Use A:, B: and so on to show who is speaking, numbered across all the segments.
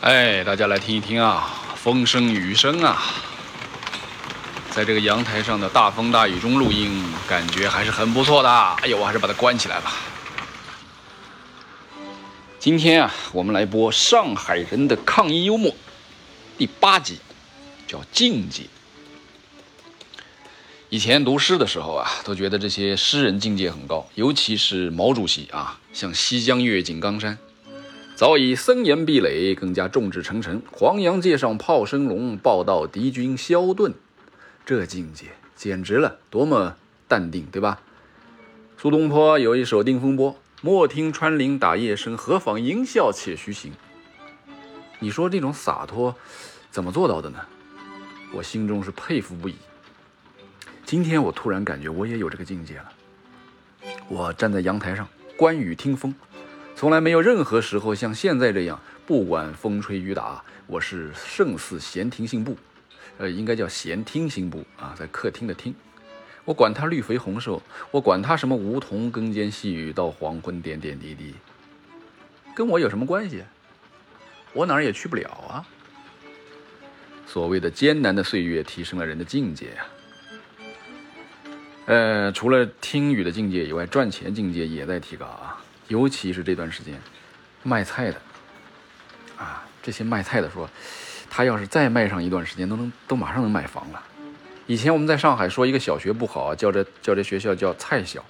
A: 哎，大家来听一听啊，风声雨声啊，在这个阳台上的大风大雨中录音，感觉还是很不错的。哎呦，我还是把它关起来吧。今天啊，我们来播《上海人的抗议幽默》第八集，叫境界。以前读诗的时候啊，都觉得这些诗人境界很高，尤其是毛主席啊，像西江月、井冈山，早已森严壁垒，更加众志成城。黄洋界上炮声隆，报道敌军消遁，这境界简直了，多么淡定，对吧？苏东坡有一首《定风波》。莫听穿林打叶声，何妨吟啸且徐行。你说这种洒脱，怎么做到的呢？我心中是佩服不已。今天我突然感觉我也有这个境界了。我站在阳台上观雨听风，从来没有任何时候像现在这样，不管风吹雨打，我是胜似闲庭信步。呃，应该叫闲听信步啊，在客厅的厅。我管他绿肥红瘦，我管他什么梧桐更兼细雨到黄昏点点滴滴，跟我有什么关系？我哪儿也去不了啊。所谓的艰难的岁月提升了人的境界呀。呃，除了听雨的境界以外，赚钱境界也在提高啊。尤其是这段时间，卖菜的啊，这些卖菜的说，他要是再卖上一段时间，都能都马上能买房了。以前我们在上海说一个小学不好，叫这叫这学校叫菜小，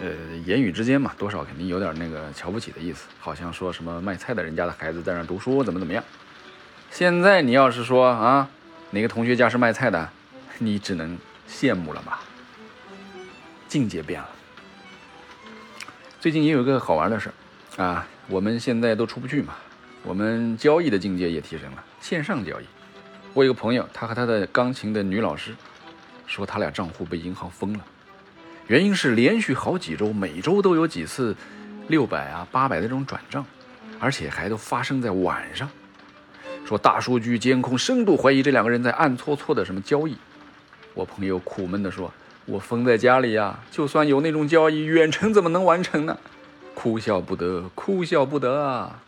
A: 呃，言语之间嘛，多少肯定有点那个瞧不起的意思，好像说什么卖菜的人家的孩子在那读书怎么怎么样。现在你要是说啊，哪个同学家是卖菜的，你只能羡慕了吧。境界变了。最近也有个好玩的事儿啊，我们现在都出不去嘛，我们交易的境界也提升了，线上交易。我有个朋友，他和他的钢琴的女老师说，他俩账户被银行封了，原因是连续好几周，每周都有几次六百啊、八百的这种转账，而且还都发生在晚上。说大数据监控深度怀疑这两个人在暗搓搓的什么交易。我朋友苦闷地说：“我封在家里呀，就算有那种交易，远程怎么能完成呢？哭笑不得，哭笑不得啊！”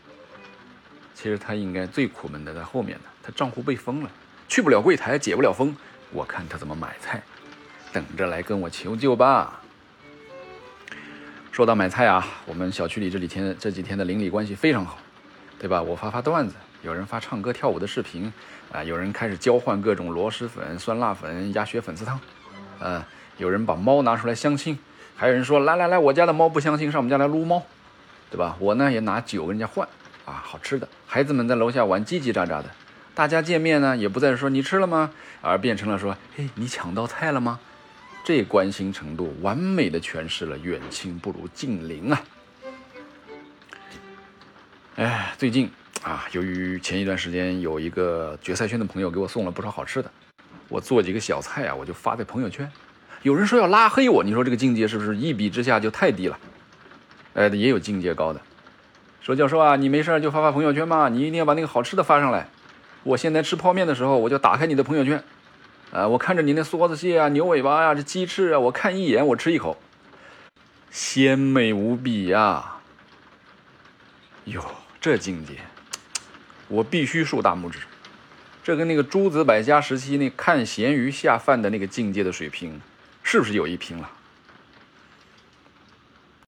A: 其实他应该最苦闷的在后面呢。他账户被封了，去不了柜台，解不了封，我看他怎么买菜，等着来跟我求救吧。说到买菜啊，我们小区里这几天这几天的邻里关系非常好，对吧？我发发段子，有人发唱歌跳舞的视频，啊，有人开始交换各种螺蛳粉、酸辣粉、鸭血粉丝汤，呃，有人把猫拿出来相亲，还有人说来来来，我家的猫不相亲，上我们家来撸猫，对吧？我呢也拿酒跟人家换，啊，好吃的，孩子们在楼下玩叽叽喳喳的。大家见面呢，也不再说你吃了吗，而变成了说，嘿，你抢到菜了吗？这关心程度完美的诠释了远亲不如近邻啊！哎，最近啊，由于前一段时间有一个决赛圈的朋友给我送了不少好吃的，我做几个小菜啊，我就发在朋友圈。有人说要拉黑我，你说这个境界是不是一比之下就太低了？哎，也有境界高的，说教授啊，你没事就发发朋友圈嘛，你一定要把那个好吃的发上来。我现在吃泡面的时候，我就打开你的朋友圈，啊，我看着你那梭子蟹啊、牛尾巴呀、这鸡翅啊，我看一眼，我吃一口，鲜美无比呀！哟，这境界，我必须竖大拇指。这跟那个诸子百家时期那看咸鱼下饭的那个境界的水平，是不是有一拼了？